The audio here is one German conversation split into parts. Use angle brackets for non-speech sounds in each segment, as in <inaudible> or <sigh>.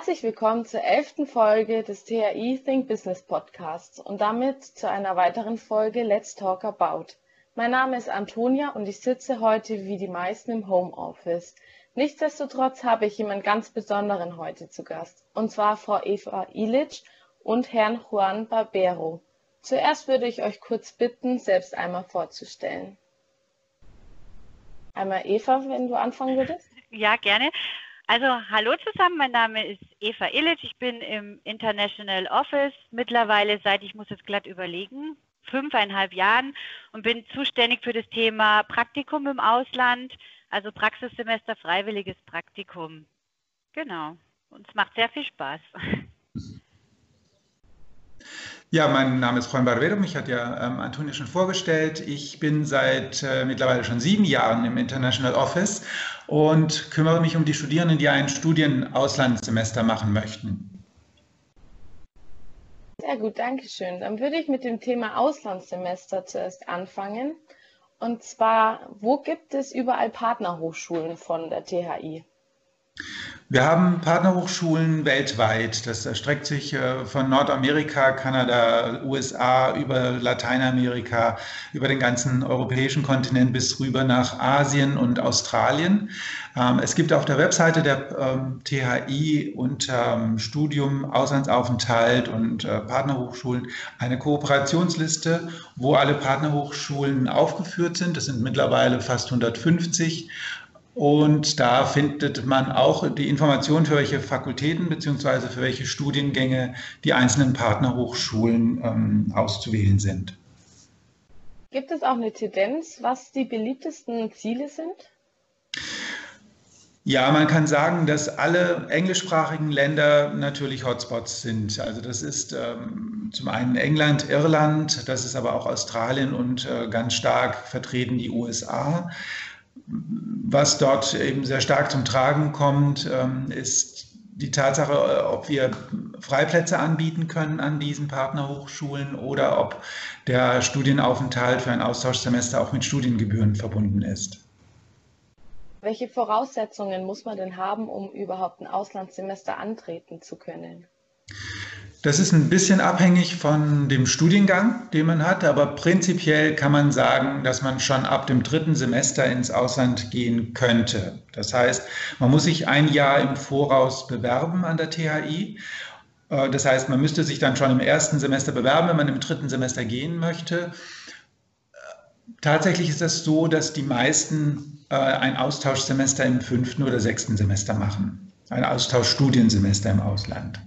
Herzlich willkommen zur elften Folge des THI Think Business Podcasts und damit zu einer weiteren Folge Let's Talk About. Mein Name ist Antonia und ich sitze heute wie die meisten im Homeoffice. Nichtsdestotrotz habe ich jemanden ganz Besonderen heute zu Gast, und zwar Frau Eva Ilitsch und Herrn Juan Barbero. Zuerst würde ich euch kurz bitten, selbst einmal vorzustellen. Einmal Eva, wenn du anfangen würdest. Ja, gerne. Also hallo zusammen, mein Name ist Eva Illich, ich bin im International Office mittlerweile seit, ich muss jetzt glatt überlegen, fünfeinhalb Jahren und bin zuständig für das Thema Praktikum im Ausland, also Praxissemester, freiwilliges Praktikum. Genau, und es macht sehr viel Spaß. Ja, mein Name ist Juan Barbero, mich hat ja ähm, Antonia schon vorgestellt. Ich bin seit äh, mittlerweile schon sieben Jahren im International Office und kümmere mich um die Studierenden, die ein Studienauslandssemester machen möchten. Sehr gut, danke schön. Dann würde ich mit dem Thema Auslandssemester zuerst anfangen. Und zwar, wo gibt es überall Partnerhochschulen von der THI? Wir haben Partnerhochschulen weltweit. Das erstreckt sich äh, von Nordamerika, Kanada, USA über Lateinamerika, über den ganzen europäischen Kontinent bis rüber nach Asien und Australien. Ähm, es gibt auf der Webseite der THI ähm, unter ähm, Studium, Auslandsaufenthalt und äh, Partnerhochschulen eine Kooperationsliste, wo alle Partnerhochschulen aufgeführt sind. Das sind mittlerweile fast 150 und da findet man auch die Informationen, für welche Fakultäten bzw. für welche Studiengänge die einzelnen Partnerhochschulen ähm, auszuwählen sind. Gibt es auch eine Tendenz, was die beliebtesten Ziele sind? Ja, man kann sagen, dass alle englischsprachigen Länder natürlich Hotspots sind. Also das ist ähm, zum einen England, Irland, das ist aber auch Australien und äh, ganz stark vertreten die USA. Was dort eben sehr stark zum Tragen kommt, ähm, ist die Tatsache, ob wir Freiplätze anbieten können an diesen Partnerhochschulen oder ob der Studienaufenthalt für ein Austauschsemester auch mit Studiengebühren verbunden ist. Welche Voraussetzungen muss man denn haben, um überhaupt ein Auslandssemester antreten zu können? Das ist ein bisschen abhängig von dem Studiengang, den man hat, aber prinzipiell kann man sagen, dass man schon ab dem dritten Semester ins Ausland gehen könnte. Das heißt, man muss sich ein Jahr im Voraus bewerben an der THI. Äh, das heißt, man müsste sich dann schon im ersten Semester bewerben, wenn man im dritten Semester gehen möchte. Tatsächlich ist es das so, dass die meisten äh, ein Austauschsemester im fünften oder sechsten Semester machen. Ein Austauschstudiensemester im Ausland.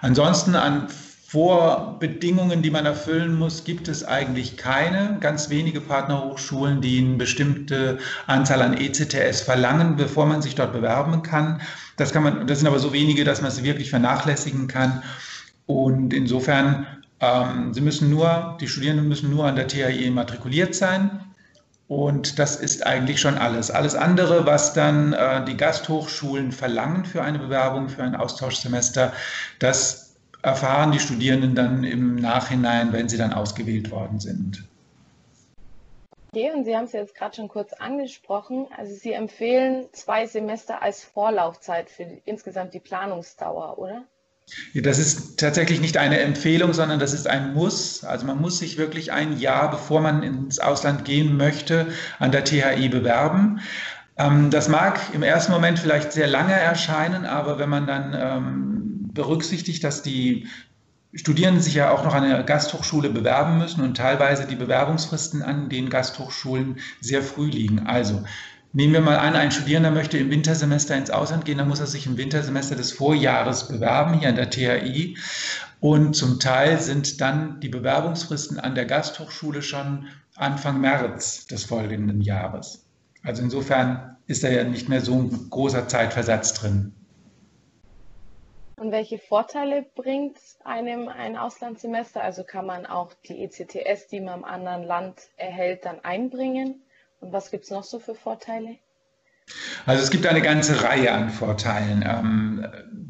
Ansonsten an Vorbedingungen, die man erfüllen muss, gibt es eigentlich keine. Ganz wenige Partnerhochschulen, die eine bestimmte Anzahl an ECTS verlangen, bevor man sich dort bewerben kann. Das kann man, das sind aber so wenige, dass man es wirklich vernachlässigen kann. Und insofern, ähm, sie müssen nur, die Studierenden müssen nur an der THI matrikuliert sein. Und das ist eigentlich schon alles. Alles andere, was dann äh, die Gasthochschulen verlangen für eine Bewerbung, für ein Austauschsemester, das erfahren die Studierenden dann im Nachhinein, wenn sie dann ausgewählt worden sind. Okay, und Sie haben es jetzt gerade schon kurz angesprochen. Also Sie empfehlen zwei Semester als Vorlaufzeit für die, insgesamt die Planungsdauer, oder? Das ist tatsächlich nicht eine Empfehlung, sondern das ist ein Muss. Also man muss sich wirklich ein Jahr, bevor man ins Ausland gehen möchte, an der THI bewerben. Ähm, das mag im ersten Moment vielleicht sehr lange erscheinen, aber wenn man dann ähm, berücksichtigt, dass die Studierenden sich ja auch noch an der Gasthochschule bewerben müssen und teilweise die Bewerbungsfristen an den Gasthochschulen sehr früh liegen. Also Nehmen wir mal an, ein Studierender möchte im Wintersemester ins Ausland gehen, dann muss er sich im Wintersemester des Vorjahres bewerben, hier an der THI. Und zum Teil sind dann die Bewerbungsfristen an der Gasthochschule schon Anfang März des folgenden Jahres. Also insofern ist da ja nicht mehr so ein großer Zeitversatz drin. Und welche Vorteile bringt einem ein Auslandssemester? Also kann man auch die ECTS, die man im anderen Land erhält, dann einbringen? Und was gibt es noch so für Vorteile? Also es gibt eine ganze Reihe an Vorteilen. Ähm,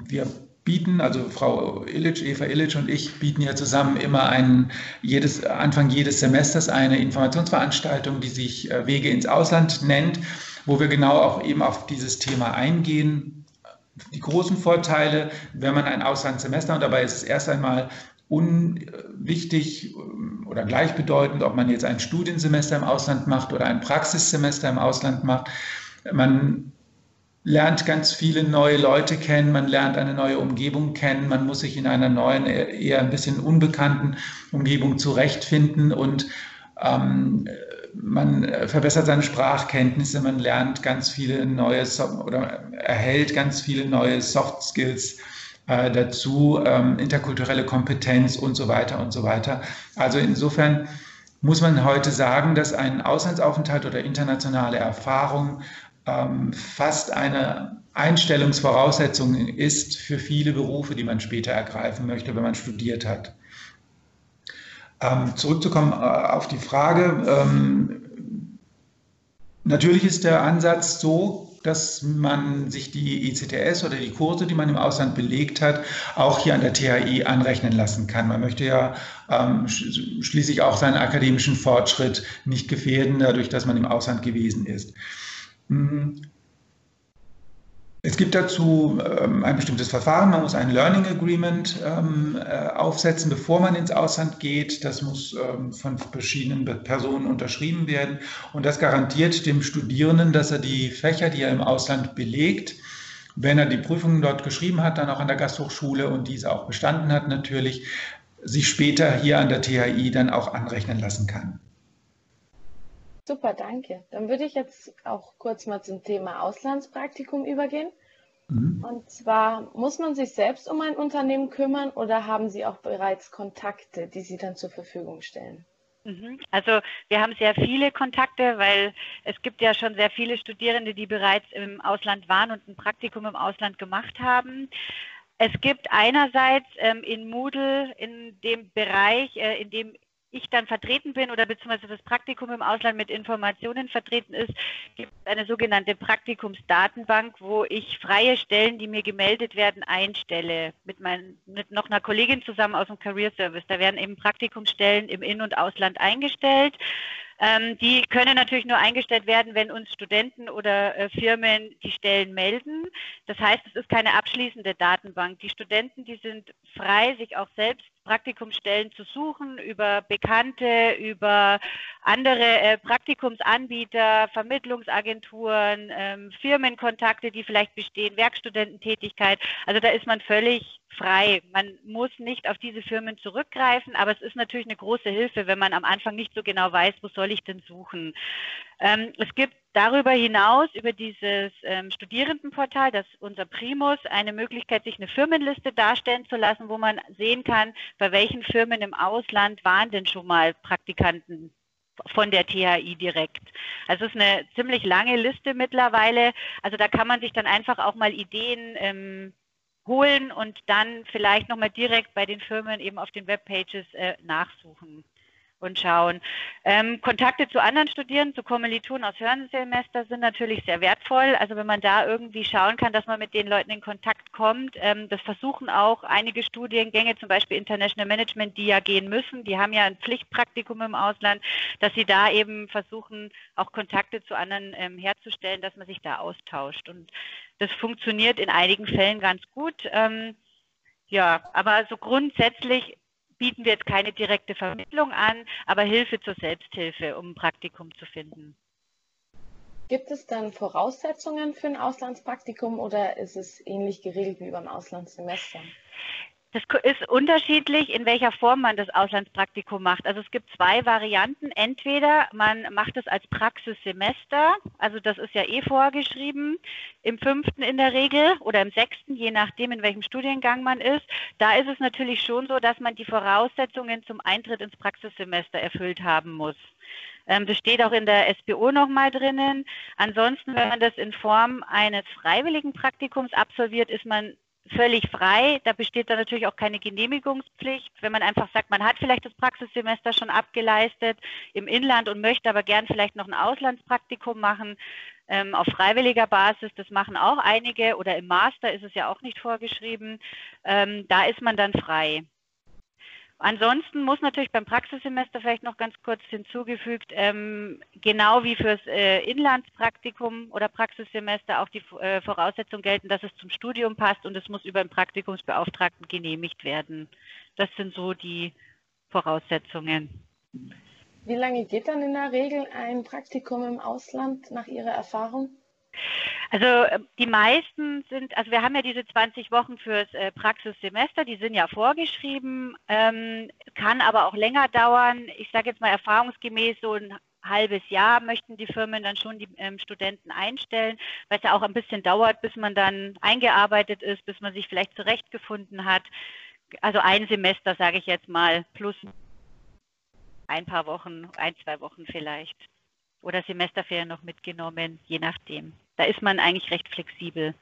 wir bieten, also Frau Illich, Eva Illich und ich bieten ja zusammen immer einen, jedes, Anfang jedes Semesters eine Informationsveranstaltung, die sich äh, Wege ins Ausland nennt, wo wir genau auch eben auf dieses Thema eingehen. die großen Vorteile, wenn man ein Auslandssemester, und dabei ist es erst einmal unwichtig ähm, oder gleichbedeutend, ob man jetzt ein Studiensemester im Ausland macht oder ein Praxissemester im Ausland macht. Man lernt ganz viele neue Leute kennen, man lernt eine neue Umgebung kennen, man muss sich in einer neuen, eher ein bisschen unbekannten Umgebung zurechtfinden und ähm, man verbessert seine Sprachkenntnisse, man lernt ganz viele neue oder erhält ganz viele neue Soft Skills äh, dazu, ähm, interkulturelle Kompetenz und so weiter und so weiter. Also insofern muss man heute sagen, dass ein Auslandsaufenthalt oder internationale Erfahrung ähm, fast eine Einstellungsvoraussetzung ist für viele Berufe, die man später ergreifen möchte, wenn man studiert hat. Ähm, zurückzukommen äh, auf die Frage. Ähm, natürlich ist der Ansatz so, dass man sich die ECTS oder die Kurse, die man im Ausland belegt hat, auch hier an der THI anrechnen lassen kann. Man möchte ja ähm, schließlich auch seinen akademischen Fortschritt nicht gefährden, dadurch, dass man im Ausland gewesen ist. Es gibt dazu ähm, ein bestimmtes Verfahren. Man muss ein Learning Agreement ähm, äh, aufsetzen, bevor man ins Ausland geht. Das muss ähm, von verschiedenen Personen unterschrieben werden. Und das garantiert dem Studierenden, dass er die Fächer, die er im Ausland belegt, wenn er die Prüfungen dort geschrieben hat, dann auch an der Gasthochschule und diese auch bestanden hat natürlich, sich später hier an der THI dann auch anrechnen lassen kann. Super, danke. Dann würde ich jetzt auch kurz mal zum Thema Auslandspraktikum übergehen. Mhm. Und zwar, muss man sich selbst um ein Unternehmen kümmern oder haben Sie auch bereits Kontakte, die Sie dann zur Verfügung stellen? Mhm. Also wir haben sehr viele Kontakte, weil es gibt ja schon sehr viele Studierende, die bereits im Ausland waren und ein Praktikum im Ausland gemacht haben. Es gibt einerseits ähm, in Moodle in dem Bereich, äh, in dem ich dann vertreten bin oder beziehungsweise das Praktikum im Ausland mit Informationen vertreten ist, gibt es eine sogenannte Praktikumsdatenbank, wo ich freie Stellen, die mir gemeldet werden, einstelle. Mit, mein, mit noch einer Kollegin zusammen aus dem Career Service. Da werden eben Praktikumsstellen im In- und Ausland eingestellt. Ähm, die können natürlich nur eingestellt werden, wenn uns Studenten oder äh, Firmen die Stellen melden. Das heißt, es ist keine abschließende Datenbank. Die Studenten, die sind frei, sich auch selbst Praktikumsstellen zu suchen, über Bekannte, über andere äh, Praktikumsanbieter, Vermittlungsagenturen, ähm, Firmenkontakte, die vielleicht bestehen, Werkstudententätigkeit. Also da ist man völlig frei. Man muss nicht auf diese Firmen zurückgreifen, aber es ist natürlich eine große Hilfe, wenn man am Anfang nicht so genau weiß, wo soll ich denn suchen. Ähm, es gibt darüber hinaus über dieses ähm, Studierendenportal, das unser Primus, eine Möglichkeit, sich eine Firmenliste darstellen zu lassen, wo man sehen kann, bei welchen Firmen im Ausland waren denn schon mal Praktikanten von der THI direkt. Also es ist eine ziemlich lange Liste mittlerweile. Also da kann man sich dann einfach auch mal Ideen ähm, holen und dann vielleicht nochmal direkt bei den Firmen eben auf den Webpages äh, nachsuchen und schauen. Ähm, Kontakte zu anderen Studierenden, zu Kommilitonen aus Hörnsemester sind natürlich sehr wertvoll. Also wenn man da irgendwie schauen kann, dass man mit den Leuten in Kontakt kommt. Ähm, das versuchen auch einige Studiengänge, zum Beispiel International Management, die ja gehen müssen. Die haben ja ein Pflichtpraktikum im Ausland, dass sie da eben versuchen, auch Kontakte zu anderen ähm, herzustellen, dass man sich da austauscht. Und das funktioniert in einigen Fällen ganz gut. Ähm, ja, aber so grundsätzlich bieten wir jetzt keine direkte Vermittlung an, aber Hilfe zur Selbsthilfe, um ein Praktikum zu finden. Gibt es dann Voraussetzungen für ein Auslandspraktikum oder ist es ähnlich geregelt wie beim Auslandssemester? Das ist unterschiedlich, in welcher Form man das Auslandspraktikum macht. Also es gibt zwei Varianten. Entweder man macht es als Praxissemester, also das ist ja eh vorgeschrieben, im fünften in der Regel oder im sechsten, je nachdem, in welchem Studiengang man ist. Da ist es natürlich schon so, dass man die Voraussetzungen zum Eintritt ins Praxissemester erfüllt haben muss. Ähm, das steht auch in der SBO nochmal drinnen. Ansonsten, wenn man das in Form eines freiwilligen Praktikums absolviert, ist man völlig frei. Da besteht dann natürlich auch keine Genehmigungspflicht. Wenn man einfach sagt, man hat vielleicht das Praxissemester schon abgeleistet im Inland und möchte aber gern vielleicht noch ein Auslandspraktikum machen ähm, auf freiwilliger Basis, das machen auch einige oder im Master ist es ja auch nicht vorgeschrieben, ähm, da ist man dann frei. Ansonsten muss natürlich beim Praxissemester vielleicht noch ganz kurz hinzugefügt, ähm, genau wie fürs äh, Inlandspraktikum oder Praxissemester auch die äh, Voraussetzungen gelten, dass es zum Studium passt und es muss über den Praktikumsbeauftragten genehmigt werden. Das sind so die Voraussetzungen. Wie lange geht dann in der Regel ein Praktikum im Ausland nach Ihrer Erfahrung? Also äh, die meisten sind, also wir haben ja diese 20 Wochen fürs äh, Praxissemester, die sind ja vorgeschrieben, ähm, kann aber auch länger dauern. Ich sage jetzt mal erfahrungsgemäß so ein halbes Jahr möchten die Firmen dann schon die ähm, Studenten einstellen, weil es ja auch ein bisschen dauert, bis man dann eingearbeitet ist, bis man sich vielleicht zurechtgefunden hat. Also ein Semester, sage ich jetzt mal, plus ein paar Wochen, ein, zwei Wochen vielleicht. Oder Semesterferien noch mitgenommen, je nachdem. Da ist man eigentlich recht flexibel.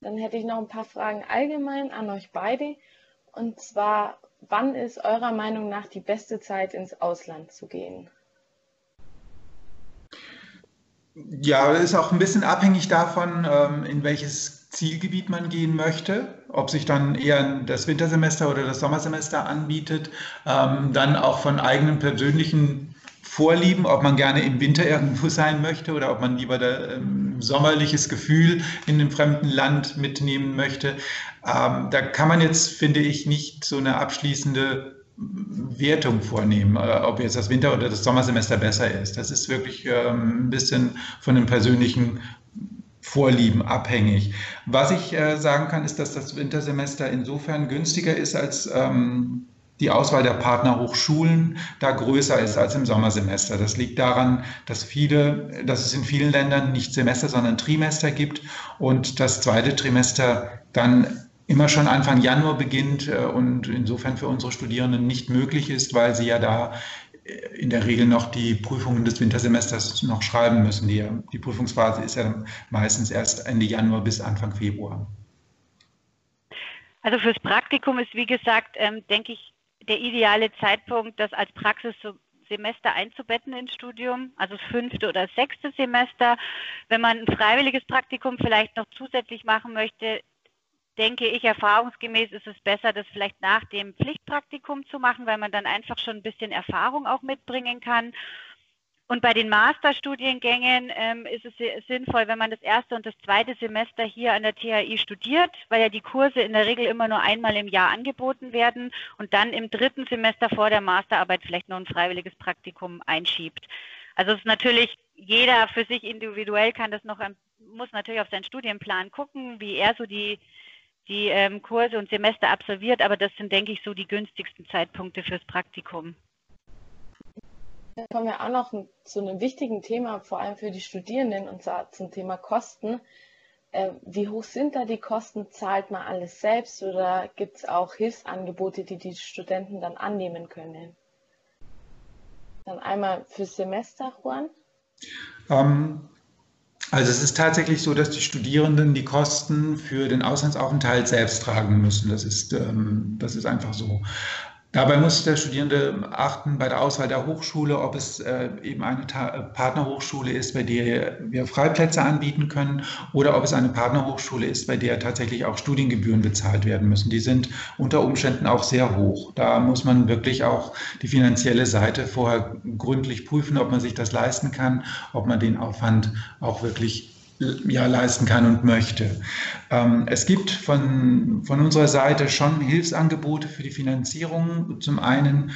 Dann hätte ich noch ein paar Fragen allgemein an euch beide. Und zwar, wann ist eurer Meinung nach die beste Zeit, ins Ausland zu gehen? Ja, ist auch ein bisschen abhängig davon, ähm, in welches Zielgebiet man gehen möchte, ob sich dann eher das Wintersemester oder das Sommersemester anbietet, ähm, dann auch von eigenen persönlichen Vorlieben, ob man gerne im Winter irgendwo sein möchte oder ob man lieber ein ähm, sommerliches Gefühl in einem fremden Land mitnehmen möchte. Ähm, da kann man jetzt, finde ich, nicht so eine abschließende Wertung vornehmen, äh, ob jetzt das Winter- oder das Sommersemester besser ist. Das ist wirklich ähm, ein bisschen von den persönlichen Vorlieben abhängig. Was ich äh, sagen kann, ist, dass das Wintersemester insofern günstiger ist als ähm, die Auswahl der Partnerhochschulen da größer ist als im Sommersemester. Das liegt daran, dass viele, dass es in vielen Ländern nicht Semester, sondern Trimester gibt und das zweite Trimester dann immer schon Anfang Januar beginnt äh, und insofern für unsere Studierenden nicht möglich ist, weil sie ja da äh, in der Regel noch die Prüfungen des Wintersemesters noch schreiben müssen. Die, die Prüfungsphase ist ja meistens erst Ende Januar bis Anfang Februar. Also fürs Praktikum ist, wie gesagt, ähm, denke ich, der ideale Zeitpunkt, das als Praxissemester einzubetten ins Studium, also das fünfte oder sechste Semester. Wenn man ein freiwilliges Praktikum vielleicht noch zusätzlich machen möchte, denke ich, erfahrungsgemäß ist es besser, das vielleicht nach dem Pflichtpraktikum zu machen, weil man dann einfach schon ein bisschen Erfahrung auch mitbringen kann und bei den Masterstudiengängen ähm, ist es sinnvoll, wenn man das erste und das zweite Semester hier an der THI studiert, weil ja die Kurse in der Regel immer nur einmal im Jahr angeboten werden und dann im dritten Semester vor der Masterarbeit vielleicht noch ein freiwilliges Praktikum einschiebt. Also es ist natürlich jeder für sich individuell kann das noch, muss natürlich auf seinen Studienplan gucken, wie er so die die ähm, Kurse und Semester absolviert, aber das sind, denke ich, so die günstigsten Zeitpunkte fürs Praktikum kommen wir auch noch zu einem wichtigen Thema, vor allem für die Studierenden, und zwar zum Thema Kosten. Äh, wie hoch sind da die Kosten? Zahlt man alles selbst oder gibt es auch Hilfsangebote, die die Studenten dann annehmen können? Dann einmal fürs Semester, Juan. Ähm, also es ist tatsächlich so, dass die Studierenden die Kosten für den Auslandsaufenthalt selbst tragen müssen. Das ist, ähm, das ist einfach so. Dabei muss der Studierende achten bei der Auswahl der Hochschule, ob es äh, eben eine Ta äh, Partnerhochschule ist, bei der wir Freiplätze anbieten können oder ob es eine Partnerhochschule ist, bei der tatsächlich auch Studiengebühren bezahlt werden müssen. Die sind unter Umständen auch sehr hoch. Da muss man wirklich auch die finanzielle Seite vorher gründlich prüfen, ob man sich das leisten kann, ob man den Aufwand auch wirklich ja, leisten kann und möchte. Ähm, es gibt von, von unserer Seite schon Hilfsangebote für die Finanzierung. Zum einen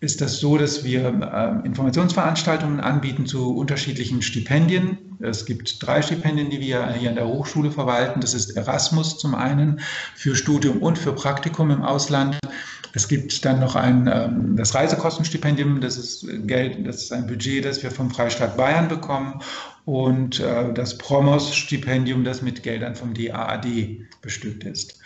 ist das so, dass wir äh, Informationsveranstaltungen anbieten zu unterschiedlichen Stipendien. Es gibt drei Stipendien, die wir hier an der Hochschule verwalten. Das ist Erasmus zum einen für Studium und für Praktikum im Ausland. Es gibt dann noch ein, ähm, das Reisekostenstipendium, das ist Geld, das ist ein Budget, das wir vom Freistaat Bayern bekommen und äh, das Promos-Stipendium, das mit Geldern vom DAAD bestückt ist.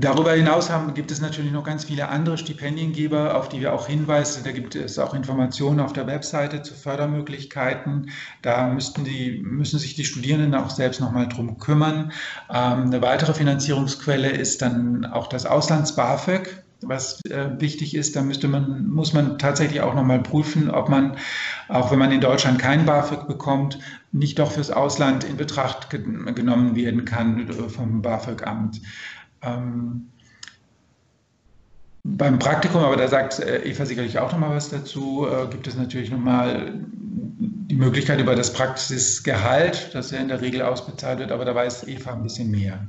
Darüber hinaus haben, gibt es natürlich noch ganz viele andere Stipendiengeber, auf die wir auch hinweisen. Da gibt es auch Informationen auf der Webseite zu Fördermöglichkeiten. Da müssten die, müssen sich die Studierenden auch selbst noch mal drum kümmern. Ähm, eine weitere Finanzierungsquelle ist dann auch das Auslands-BAföG was äh, wichtig ist, da müsste man, muss man tatsächlich auch nochmal prüfen, ob man, auch wenn man in Deutschland kein BAföG bekommt, nicht doch fürs Ausland in Betracht ge genommen werden kann vom BAföG-Amt. Ähm, beim Praktikum, aber da sagt äh, Eva sicherlich auch noch mal was dazu, äh, gibt es natürlich noch mal die Möglichkeit über das Praxisgehalt, das ja in der Regel ausbezahlt wird, aber da weiß Eva ein bisschen mehr.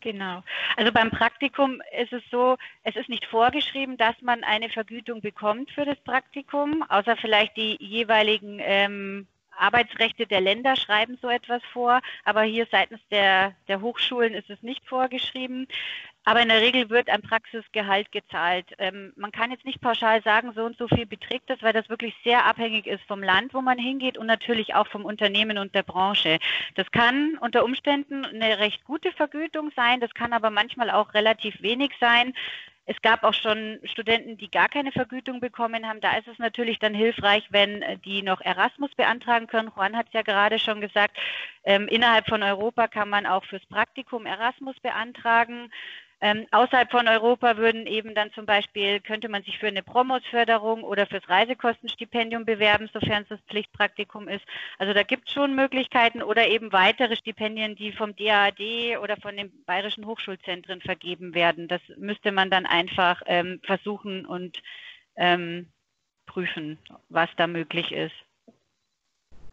Genau. Also beim Praktikum ist es so, es ist nicht vorgeschrieben, dass man eine Vergütung bekommt für das Praktikum, außer vielleicht die jeweiligen ähm, Arbeitsrechte der Länder schreiben so etwas vor, aber hier seitens der, der Hochschulen ist es nicht vorgeschrieben. Aber in der Regel wird ein Praxisgehalt gezahlt. Ähm, man kann jetzt nicht pauschal sagen, so und so viel beträgt das, weil das wirklich sehr abhängig ist vom Land, wo man hingeht und natürlich auch vom Unternehmen und der Branche. Das kann unter Umständen eine recht gute Vergütung sein, das kann aber manchmal auch relativ wenig sein. Es gab auch schon Studenten, die gar keine Vergütung bekommen haben. Da ist es natürlich dann hilfreich, wenn äh, die noch Erasmus beantragen können. Juan hat es ja gerade schon gesagt, ähm, innerhalb von Europa kann man auch fürs Praktikum Erasmus beantragen. Ähm, außerhalb von Europa würden eben dann zum Beispiel, könnte man sich für eine Promosförderung oder fürs Reisekostenstipendium bewerben, sofern es das Pflichtpraktikum ist. Also da gibt es schon Möglichkeiten oder eben weitere Stipendien, die vom DAAD oder von den bayerischen Hochschulzentren vergeben werden. Das müsste man dann einfach ähm, versuchen und ähm, prüfen, was da möglich ist.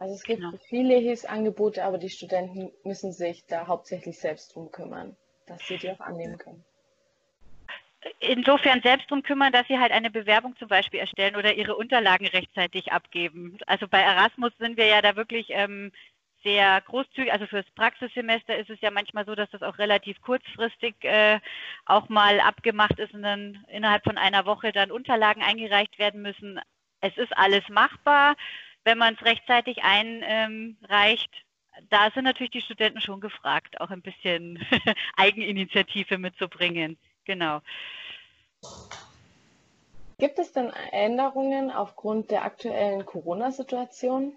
Also es gibt genau. viele Hilfsangebote, aber die Studenten müssen sich da hauptsächlich selbst drum kümmern dass sie die auch annehmen können. Insofern selbst darum kümmern, dass sie halt eine Bewerbung zum Beispiel erstellen oder ihre Unterlagen rechtzeitig abgeben. Also bei Erasmus sind wir ja da wirklich ähm, sehr großzügig. Also fürs Praxissemester ist es ja manchmal so, dass das auch relativ kurzfristig äh, auch mal abgemacht ist und dann innerhalb von einer Woche dann Unterlagen eingereicht werden müssen. Es ist alles machbar, wenn man es rechtzeitig einreicht da sind natürlich die Studenten schon gefragt, auch ein bisschen <laughs> Eigeninitiative mitzubringen. Genau. Gibt es denn Änderungen aufgrund der aktuellen Corona-Situation?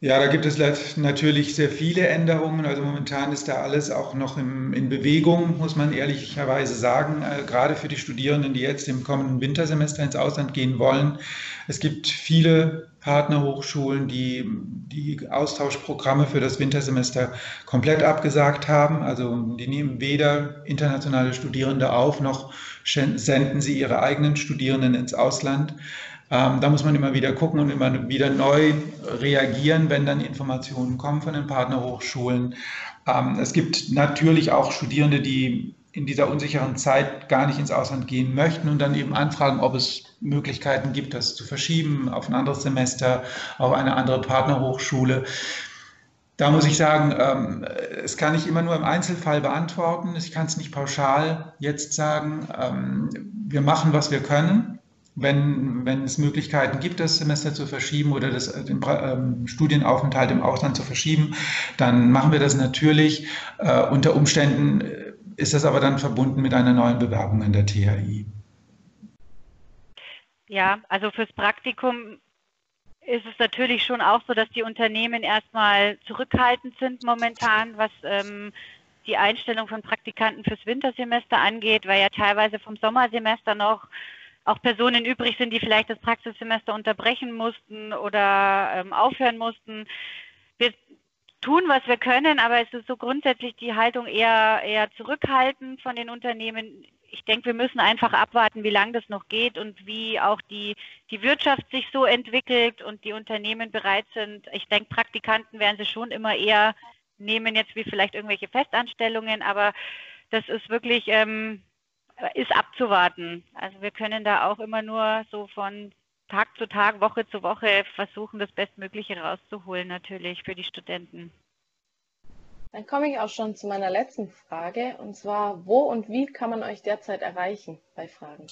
Ja, da gibt es natürlich sehr viele Änderungen. Also momentan ist da alles auch noch im, in Bewegung, muss man ehrlicherweise sagen, äh, gerade für die Studierenden, die jetzt im kommenden Wintersemester ins Ausland gehen wollen. Es gibt viele Partnerhochschulen, die die Austauschprogramme für das Wintersemester komplett abgesagt haben. Also die nehmen weder internationale Studierende auf, noch senden sie ihre eigenen Studierenden ins Ausland. Ähm, da muss man immer wieder gucken und immer wieder neu reagieren, wenn dann Informationen kommen von den Partnerhochschulen. Ähm, es gibt natürlich auch Studierende, die in dieser unsicheren Zeit gar nicht ins Ausland gehen möchten und dann eben anfragen, ob es Möglichkeiten gibt, das zu verschieben auf ein anderes Semester, auf eine andere Partnerhochschule. Da muss ich sagen, ähm, es kann ich immer nur im Einzelfall beantworten. Ich kann es nicht pauschal jetzt sagen. Ähm, wir machen, was wir können wenn, wenn es Möglichkeiten gibt, das Semester zu verschieben oder das, den ähm, Studienaufenthalt im Ausland zu verschieben, dann machen wir das natürlich. Äh, unter Umständen äh, ist das aber dann verbunden mit einer neuen Bewerbung an der THI. Ja, also fürs Praktikum ist es natürlich schon auch so, dass die Unternehmen erstmal zurückhaltend sind momentan, was ähm, die Einstellung von Praktikanten fürs Wintersemester angeht, weil ja teilweise vom Sommersemester noch auch Personen übrig sind, die vielleicht das Praxissemester unterbrechen mussten oder ähm, aufhören mussten. Wir tun, was wir können, aber es ist so grundsätzlich die Haltung eher, eher zurückhaltend von den Unternehmen. Ich denke, wir müssen einfach abwarten, wie lange das noch geht und wie auch die, die Wirtschaft sich so entwickelt und die Unternehmen bereit sind. Ich denke, Praktikanten werden sie schon immer eher nehmen, jetzt wie vielleicht irgendwelche Festanstellungen, aber das ist wirklich, ähm, ist abzuwarten. Also wir können da auch immer nur so von Tag zu Tag, Woche zu Woche versuchen, das Bestmögliche rauszuholen, natürlich für die Studenten. Dann komme ich auch schon zu meiner letzten Frage, und zwar, wo und wie kann man euch derzeit erreichen bei Fragen?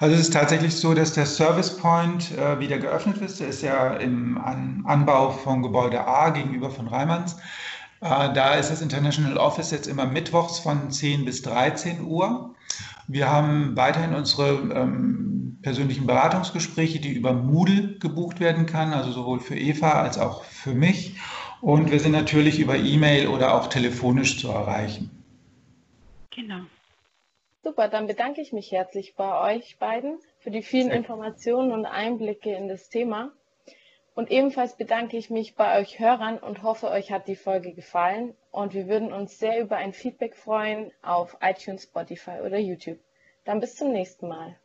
Also es ist tatsächlich so, dass der Service Point äh, wieder geöffnet ist. Der ist ja im An Anbau vom Gebäude A gegenüber von Reimanns. Äh, da ist das International Office jetzt immer mittwochs von 10 bis 13 Uhr. Wir haben weiterhin unsere ähm, persönlichen Beratungsgespräche, die über Moodle gebucht werden kann, also sowohl für Eva als auch für mich. Und wir sind natürlich über E-Mail oder auch telefonisch zu erreichen. Genau. Super, dann bedanke ich mich herzlich bei euch beiden für die vielen Informationen und Einblicke in das Thema. Und ebenfalls bedanke ich mich bei euch Hörern und hoffe, euch hat die Folge gefallen. Und wir würden uns sehr über ein Feedback freuen auf iTunes, Spotify oder YouTube. Dann bis zum nächsten Mal.